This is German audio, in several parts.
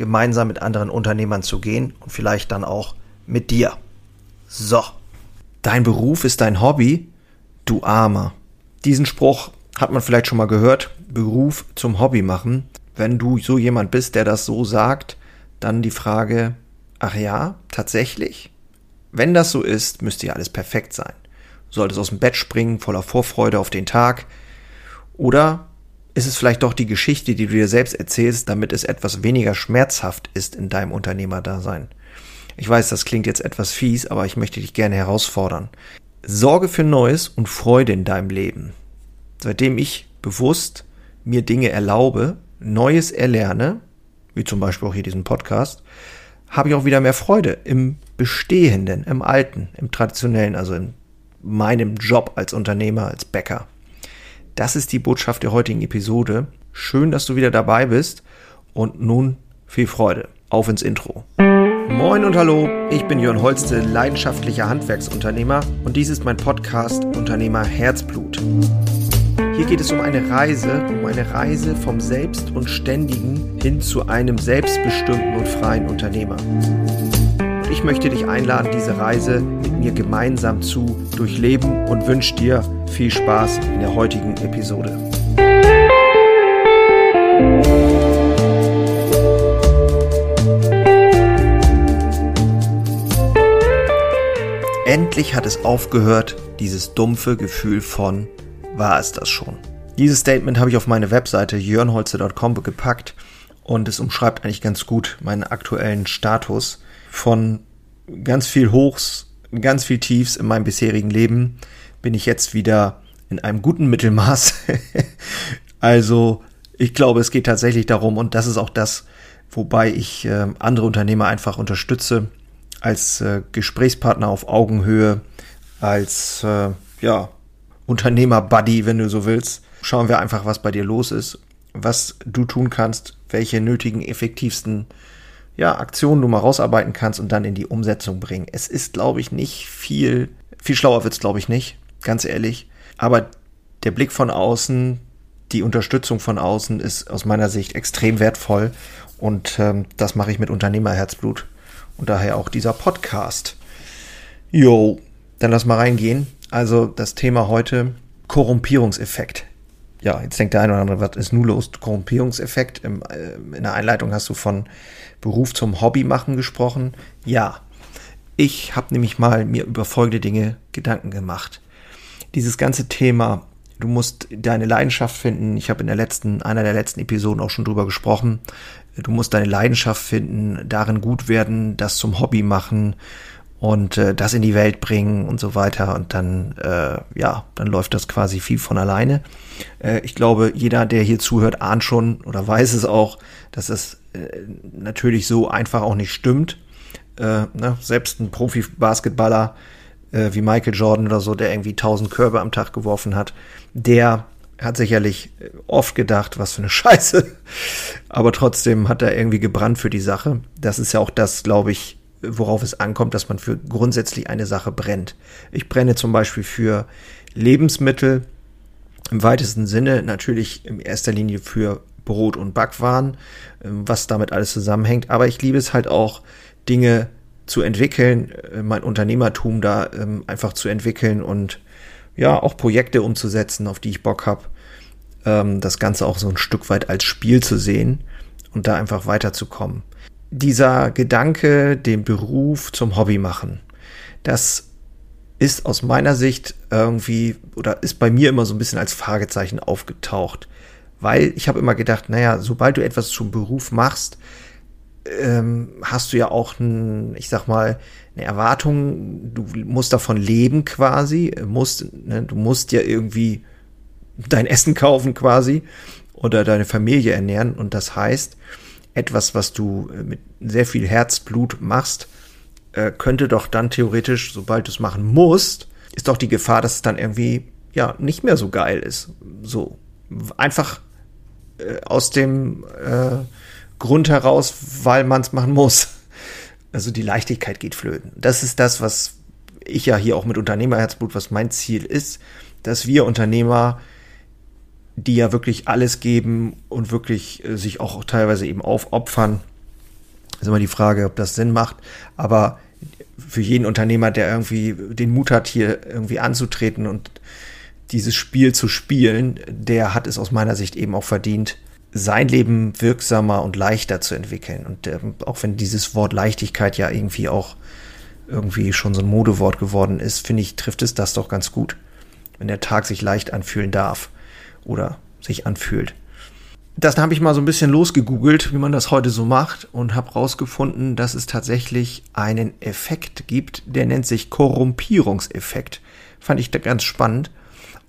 gemeinsam mit anderen Unternehmern zu gehen und vielleicht dann auch mit dir. So, dein Beruf ist dein Hobby, du Armer. Diesen Spruch hat man vielleicht schon mal gehört, Beruf zum Hobby machen. Wenn du so jemand bist, der das so sagt, dann die Frage, ach ja, tatsächlich? Wenn das so ist, müsste ja alles perfekt sein. Du solltest aus dem Bett springen, voller Vorfreude auf den Tag. Oder ist es vielleicht doch die Geschichte, die du dir selbst erzählst, damit es etwas weniger schmerzhaft ist in deinem Unternehmerdasein. Ich weiß, das klingt jetzt etwas fies, aber ich möchte dich gerne herausfordern. Sorge für Neues und Freude in deinem Leben. Seitdem ich bewusst mir Dinge erlaube, Neues erlerne, wie zum Beispiel auch hier diesen Podcast, habe ich auch wieder mehr Freude im Bestehenden, im Alten, im Traditionellen, also in meinem Job als Unternehmer, als Bäcker. Das ist die Botschaft der heutigen Episode. Schön, dass du wieder dabei bist und nun viel Freude. Auf ins Intro. Moin und hallo, ich bin Jörn Holste, leidenschaftlicher Handwerksunternehmer und dies ist mein Podcast Unternehmer Herzblut. Hier geht es um eine Reise, um eine Reise vom Selbst und Ständigen hin zu einem selbstbestimmten und freien Unternehmer. Ich möchte dich einladen, diese Reise mit mir gemeinsam zu durchleben und wünsche dir viel Spaß in der heutigen Episode. Endlich hat es aufgehört, dieses dumpfe Gefühl von war es das schon. Dieses Statement habe ich auf meine Webseite jörnholze.com gepackt und es umschreibt eigentlich ganz gut meinen aktuellen Status von ganz viel Hochs, ganz viel Tiefs in meinem bisherigen Leben bin ich jetzt wieder in einem guten Mittelmaß. also ich glaube, es geht tatsächlich darum und das ist auch das, wobei ich äh, andere Unternehmer einfach unterstütze als äh, Gesprächspartner auf Augenhöhe, als äh, ja Unternehmer-Buddy, wenn du so willst. Schauen wir einfach, was bei dir los ist, was du tun kannst, welche nötigen, effektivsten ja, Aktionen du mal rausarbeiten kannst und dann in die Umsetzung bringen. Es ist, glaube ich, nicht viel, viel schlauer wird's, glaube ich, nicht, ganz ehrlich. Aber der Blick von außen, die Unterstützung von außen ist aus meiner Sicht extrem wertvoll und ähm, das mache ich mit Unternehmerherzblut und daher auch dieser Podcast. Jo, dann lass mal reingehen. Also das Thema heute Korrumpierungseffekt ja, jetzt denkt der eine oder andere, was ist nun los? Korrumpierungseffekt. Im, äh, in der Einleitung hast du von Beruf zum Hobby machen gesprochen. Ja, ich habe nämlich mal mir über folgende Dinge Gedanken gemacht. Dieses ganze Thema, du musst deine Leidenschaft finden. Ich habe in der letzten, einer der letzten Episoden auch schon drüber gesprochen. Du musst deine Leidenschaft finden, darin gut werden, das zum Hobby machen und äh, das in die Welt bringen und so weiter. Und dann, äh, ja, dann läuft das quasi viel von alleine. Äh, ich glaube, jeder, der hier zuhört, ahnt schon oder weiß es auch, dass es äh, natürlich so einfach auch nicht stimmt. Äh, ne? Selbst ein Profi-Basketballer äh, wie Michael Jordan oder so, der irgendwie 1000 Körbe am Tag geworfen hat, der hat sicherlich oft gedacht, was für eine Scheiße. Aber trotzdem hat er irgendwie gebrannt für die Sache. Das ist ja auch das, glaube ich, worauf es ankommt, dass man für grundsätzlich eine Sache brennt. Ich brenne zum Beispiel für Lebensmittel im weitesten Sinne, natürlich in erster Linie für Brot und Backwaren, ähm, was damit alles zusammenhängt. Aber ich liebe es halt auch, Dinge zu entwickeln, äh, mein Unternehmertum da ähm, einfach zu entwickeln und ja, auch Projekte umzusetzen, auf die ich Bock habe. Ähm, das Ganze auch so ein Stück weit als Spiel zu sehen und da einfach weiterzukommen dieser Gedanke, den Beruf zum Hobby machen, das ist aus meiner Sicht irgendwie oder ist bei mir immer so ein bisschen als Fragezeichen aufgetaucht. Weil ich habe immer gedacht, naja, sobald du etwas zum Beruf machst, ähm, hast du ja auch, ein, ich sag mal, eine Erwartung, du musst davon leben quasi, musst, ne, du musst ja irgendwie dein Essen kaufen quasi oder deine Familie ernähren. Und das heißt, etwas, was du äh, mit sehr viel Herzblut machst, äh, könnte doch dann theoretisch, sobald du es machen musst, ist doch die Gefahr, dass es dann irgendwie ja nicht mehr so geil ist. So einfach äh, aus dem äh, Grund heraus, weil man es machen muss. Also die Leichtigkeit geht flöten. Das ist das, was ich ja hier auch mit Unternehmerherzblut, was mein Ziel ist, dass wir Unternehmer, die ja wirklich alles geben und wirklich äh, sich auch teilweise eben aufopfern, ist immer die Frage, ob das Sinn macht, aber für jeden Unternehmer, der irgendwie den Mut hat, hier irgendwie anzutreten und dieses Spiel zu spielen, der hat es aus meiner Sicht eben auch verdient, sein Leben wirksamer und leichter zu entwickeln. Und ähm, auch wenn dieses Wort Leichtigkeit ja irgendwie auch irgendwie schon so ein Modewort geworden ist, finde ich, trifft es das doch ganz gut. Wenn der Tag sich leicht anfühlen darf oder sich anfühlt. Das habe ich mal so ein bisschen losgegoogelt, wie man das heute so macht und habe rausgefunden, dass es tatsächlich einen Effekt gibt, der nennt sich Korrumpierungseffekt. Fand ich da ganz spannend.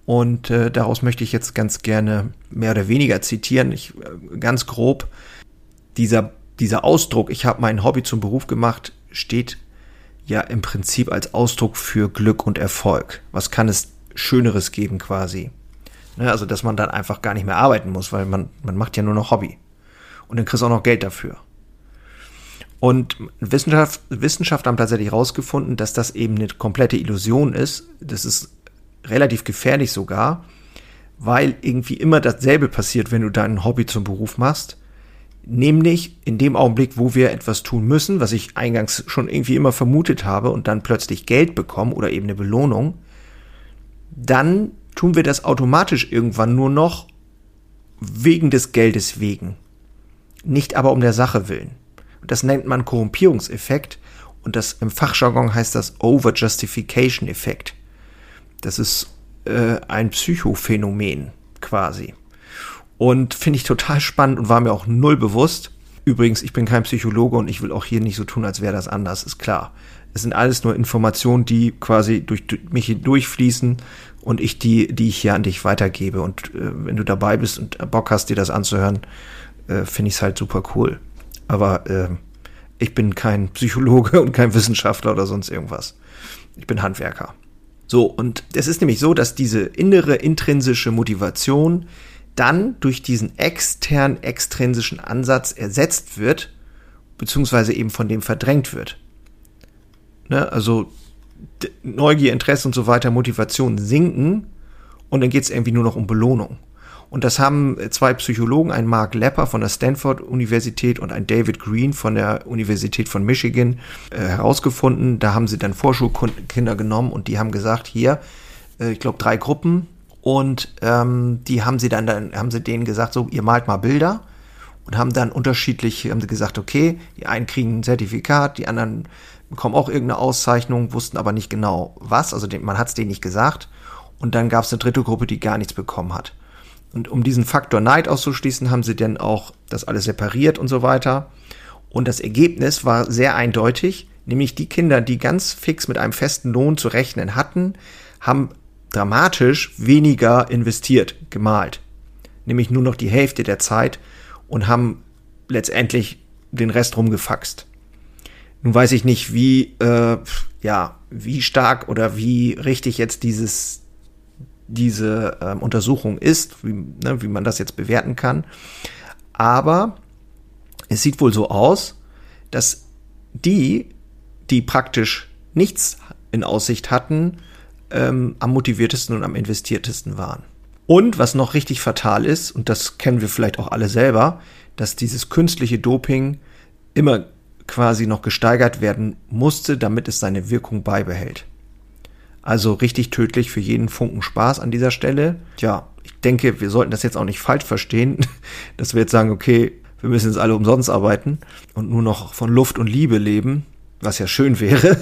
Und äh, daraus möchte ich jetzt ganz gerne mehr oder weniger zitieren. Ich, äh, ganz grob, dieser, dieser Ausdruck, ich habe mein Hobby zum Beruf gemacht, steht ja im Prinzip als Ausdruck für Glück und Erfolg. Was kann es Schöneres geben quasi? Ne, also, dass man dann einfach gar nicht mehr arbeiten muss, weil man, man macht ja nur noch Hobby. Und dann kriegst du auch noch Geld dafür. Und Wissenschaft, Wissenschaft haben tatsächlich herausgefunden, dass das eben eine komplette Illusion ist. Das ist relativ gefährlich sogar, weil irgendwie immer dasselbe passiert, wenn du dein Hobby zum Beruf machst. Nämlich in dem Augenblick, wo wir etwas tun müssen, was ich eingangs schon irgendwie immer vermutet habe und dann plötzlich Geld bekommen oder eben eine Belohnung, dann tun wir das automatisch irgendwann nur noch wegen des Geldes wegen. Nicht aber um der Sache willen. das nennt man Korrumpierungseffekt und das im Fachjargon heißt das Over-Justification-Effekt. Das ist äh, ein Psychophänomen quasi. Und finde ich total spannend und war mir auch null bewusst. Übrigens, ich bin kein Psychologe und ich will auch hier nicht so tun, als wäre das anders, ist klar. Es sind alles nur Informationen, die quasi durch mich hindurchfließen und ich die, die ich hier an dich weitergebe. Und äh, wenn du dabei bist und Bock hast, dir das anzuhören, äh, finde ich es halt super cool. Aber äh, ich bin kein Psychologe und kein Wissenschaftler oder sonst irgendwas. Ich bin Handwerker. So, und es ist nämlich so, dass diese innere intrinsische Motivation dann durch diesen extern extrinsischen Ansatz ersetzt wird, beziehungsweise eben von dem verdrängt wird. Ne? Also Neugier, Interesse und so weiter, Motivation sinken und dann geht es irgendwie nur noch um Belohnung. Und das haben zwei Psychologen, ein Mark Lepper von der Stanford Universität und ein David Green von der Universität von Michigan, äh, herausgefunden. Da haben sie dann Vorschulkinder genommen und die haben gesagt, hier, äh, ich glaube drei Gruppen und ähm, die haben sie dann, dann haben sie denen gesagt, so ihr malt mal Bilder und haben dann unterschiedlich, haben gesagt, okay, die einen kriegen ein Zertifikat, die anderen bekommen auch irgendeine Auszeichnung, wussten aber nicht genau was, also man hat es denen nicht gesagt. Und dann gab es eine dritte Gruppe, die gar nichts bekommen hat. Und um diesen Faktor Neid auszuschließen, haben sie dann auch das alles separiert und so weiter. Und das Ergebnis war sehr eindeutig, nämlich die Kinder, die ganz fix mit einem festen Lohn zu rechnen hatten, haben dramatisch weniger investiert, gemalt. Nämlich nur noch die Hälfte der Zeit und haben letztendlich den Rest rumgefaxt. Nun weiß ich nicht, wie, äh, ja, wie stark oder wie richtig jetzt dieses, diese ähm, Untersuchung ist, wie, ne, wie man das jetzt bewerten kann. Aber es sieht wohl so aus, dass die, die praktisch nichts in Aussicht hatten, ähm, am motiviertesten und am investiertesten waren. Und was noch richtig fatal ist, und das kennen wir vielleicht auch alle selber, dass dieses künstliche Doping immer quasi noch gesteigert werden musste, damit es seine Wirkung beibehält. Also richtig tödlich für jeden Funken Spaß an dieser Stelle. Tja, ich denke, wir sollten das jetzt auch nicht falsch verstehen, dass wir jetzt sagen, okay, wir müssen jetzt alle umsonst arbeiten und nur noch von Luft und Liebe leben, was ja schön wäre,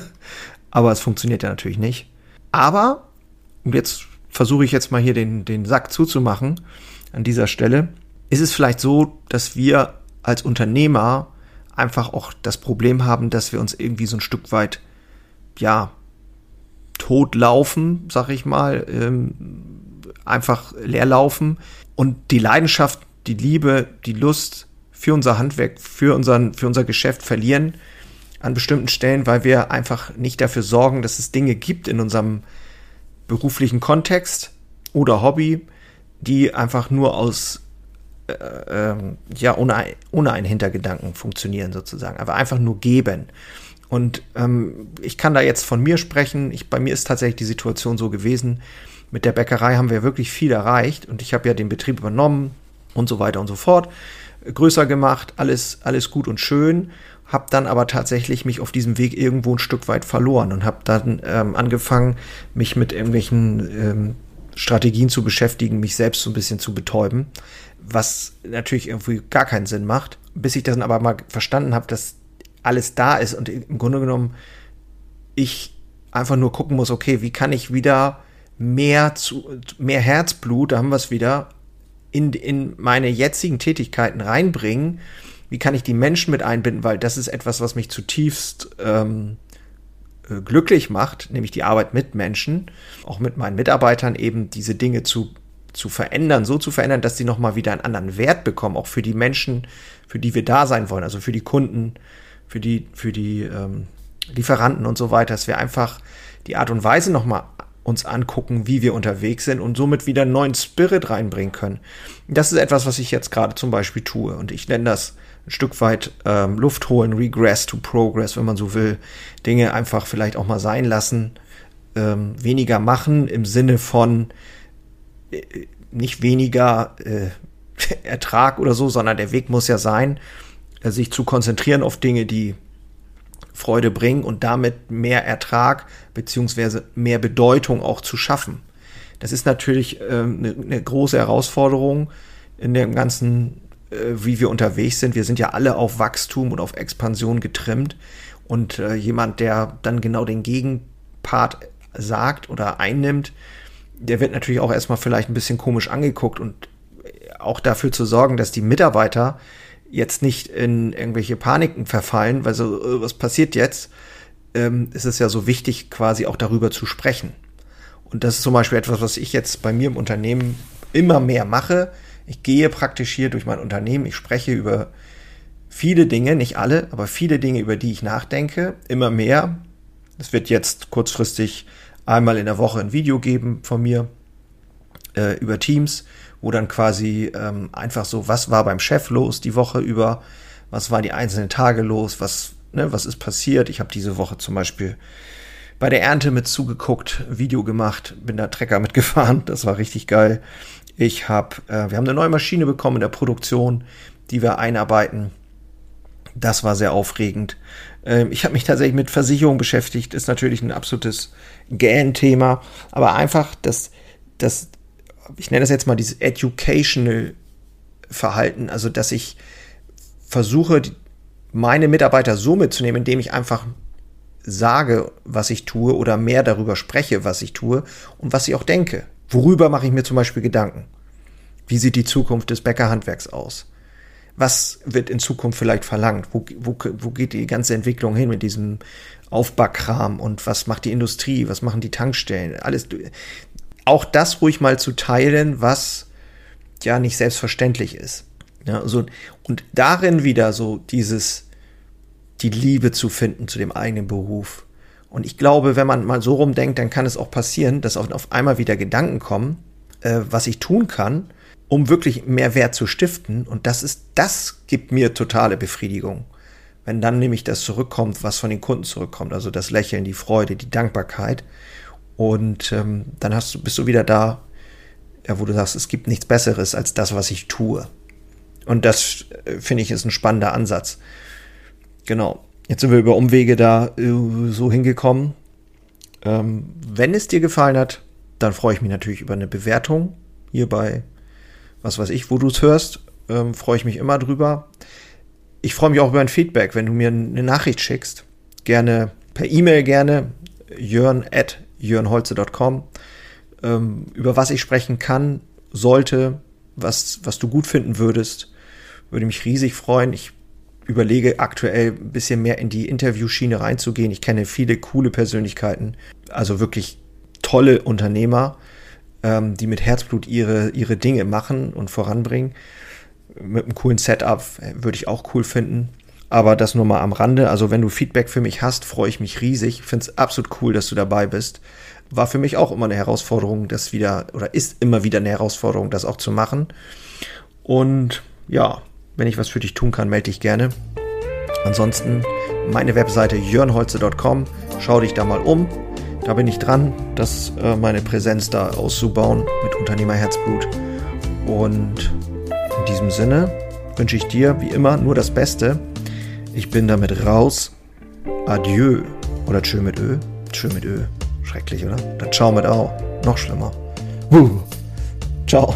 aber es funktioniert ja natürlich nicht. Aber, und jetzt versuche ich jetzt mal hier den, den Sack zuzumachen an dieser Stelle, ist es vielleicht so, dass wir als Unternehmer einfach auch das Problem haben, dass wir uns irgendwie so ein Stück weit, ja, totlaufen, sag ich mal, ähm, einfach leer laufen und die Leidenschaft, die Liebe, die Lust für unser Handwerk, für, unseren, für unser Geschäft verlieren an bestimmten Stellen, weil wir einfach nicht dafür sorgen, dass es Dinge gibt in unserem beruflichen Kontext oder Hobby, die einfach nur aus äh, äh, ja ohne, ohne einen Hintergedanken funktionieren sozusagen, aber einfach nur geben. Und ähm, ich kann da jetzt von mir sprechen. Ich, bei mir ist tatsächlich die Situation so gewesen. Mit der Bäckerei haben wir wirklich viel erreicht und ich habe ja den Betrieb übernommen und so weiter und so fort. Größer gemacht, alles, alles gut und schön. Habe dann aber tatsächlich mich auf diesem Weg irgendwo ein Stück weit verloren und habe dann ähm, angefangen, mich mit irgendwelchen ähm, Strategien zu beschäftigen, mich selbst so ein bisschen zu betäuben, was natürlich irgendwie gar keinen Sinn macht, bis ich dann aber mal verstanden habe, dass alles da ist und im Grunde genommen ich einfach nur gucken muss, okay, wie kann ich wieder mehr zu mehr Herzblut, da haben wir es wieder, in, in meine jetzigen Tätigkeiten reinbringen. Wie kann ich die Menschen mit einbinden, weil das ist etwas, was mich zutiefst ähm, äh, glücklich macht, nämlich die Arbeit mit Menschen, auch mit meinen Mitarbeitern eben diese Dinge zu zu verändern, so zu verändern, dass sie nochmal wieder einen anderen Wert bekommen, auch für die Menschen, für die wir da sein wollen, also für die Kunden, für die, für die ähm, Lieferanten und so weiter, dass wir einfach die Art und Weise nochmal uns angucken, wie wir unterwegs sind und somit wieder einen neuen Spirit reinbringen können. Das ist etwas, was ich jetzt gerade zum Beispiel tue und ich nenne das ein Stück weit ähm, Luft holen, Regress to Progress, wenn man so will. Dinge einfach vielleicht auch mal sein lassen, ähm, weniger machen im Sinne von äh, nicht weniger äh, Ertrag oder so, sondern der Weg muss ja sein, äh, sich zu konzentrieren auf Dinge, die Freude bringen und damit mehr Ertrag beziehungsweise mehr Bedeutung auch zu schaffen. Das ist natürlich eine, eine große Herausforderung in dem ganzen, wie wir unterwegs sind. Wir sind ja alle auf Wachstum und auf Expansion getrimmt und äh, jemand, der dann genau den Gegenpart sagt oder einnimmt, der wird natürlich auch erstmal vielleicht ein bisschen komisch angeguckt und auch dafür zu sorgen, dass die Mitarbeiter jetzt nicht in irgendwelche Paniken verfallen, weil so, äh, was passiert jetzt, ähm, ist es ja so wichtig, quasi auch darüber zu sprechen. Und das ist zum Beispiel etwas, was ich jetzt bei mir im Unternehmen immer mehr mache. Ich gehe praktisch hier durch mein Unternehmen, ich spreche über viele Dinge, nicht alle, aber viele Dinge, über die ich nachdenke, immer mehr. Es wird jetzt kurzfristig einmal in der Woche ein Video geben von mir äh, über Teams, wo dann quasi ähm, einfach so, was war beim Chef los die Woche über, was war die einzelnen Tage los, was, ne, was ist passiert. Ich habe diese Woche zum Beispiel bei der Ernte mit zugeguckt, Video gemacht, bin da Trecker mitgefahren, das war richtig geil. Ich habe, äh, wir haben eine neue Maschine bekommen in der Produktion, die wir einarbeiten. Das war sehr aufregend. Ähm, ich habe mich tatsächlich mit Versicherung beschäftigt, ist natürlich ein absolutes Gähn-Thema, aber einfach das, das ich nenne das jetzt mal dieses educational Verhalten, also dass ich versuche, meine Mitarbeiter so mitzunehmen, indem ich einfach sage, was ich tue oder mehr darüber spreche, was ich tue und was ich auch denke. Worüber mache ich mir zum Beispiel Gedanken? Wie sieht die Zukunft des Bäckerhandwerks aus? Was wird in Zukunft vielleicht verlangt? Wo, wo, wo geht die ganze Entwicklung hin mit diesem Aufbackkram und was macht die Industrie? Was machen die Tankstellen? Alles, auch das ruhig mal zu teilen, was ja nicht selbstverständlich ist. Ja, so, und darin wieder so dieses, die Liebe zu finden zu dem eigenen Beruf. Und ich glaube, wenn man mal so rumdenkt, dann kann es auch passieren, dass auf, einmal wieder Gedanken kommen, äh, was ich tun kann, um wirklich mehr Wert zu stiften. Und das ist, das gibt mir totale Befriedigung. Wenn dann nämlich das zurückkommt, was von den Kunden zurückkommt, also das Lächeln, die Freude, die Dankbarkeit. Und ähm, dann hast du, bist du wieder da, ja, wo du sagst, es gibt nichts Besseres als das, was ich tue. Und das äh, finde ich ist ein spannender Ansatz. Genau. Jetzt sind wir über Umwege da äh, so hingekommen. Ähm, wenn es dir gefallen hat, dann freue ich mich natürlich über eine Bewertung hier bei was weiß ich, wo du es hörst. Ähm, freue ich mich immer drüber. Ich freue mich auch über ein Feedback, wenn du mir eine Nachricht schickst. Gerne per E-Mail gerne jörn at jörnholze.com, ähm, über was ich sprechen kann, sollte, was, was du gut finden würdest. Würde mich riesig freuen. Ich überlege aktuell ein bisschen mehr in die Interviewschiene reinzugehen. Ich kenne viele coole Persönlichkeiten, also wirklich tolle Unternehmer, ähm, die mit Herzblut ihre, ihre Dinge machen und voranbringen. mit einem coolen Setup würde ich auch cool finden. Aber das nur mal am Rande. Also wenn du Feedback für mich hast, freue ich mich riesig. Ich finde es absolut cool, dass du dabei bist. War für mich auch immer eine Herausforderung, das wieder, oder ist immer wieder eine Herausforderung, das auch zu machen. Und ja, wenn ich was für dich tun kann, melde dich gerne. Ansonsten meine Webseite jörnholze.com. Schau dich da mal um. Da bin ich dran, das, äh, meine Präsenz da auszubauen mit Unternehmerherzblut. Und in diesem Sinne wünsche ich dir wie immer nur das Beste. Ich bin damit raus. Adieu. Oder tschö mit Ö. Tschö mit Ö. Schrecklich, oder? Dann ciao mit Au. Noch schlimmer. Wuh. Ciao.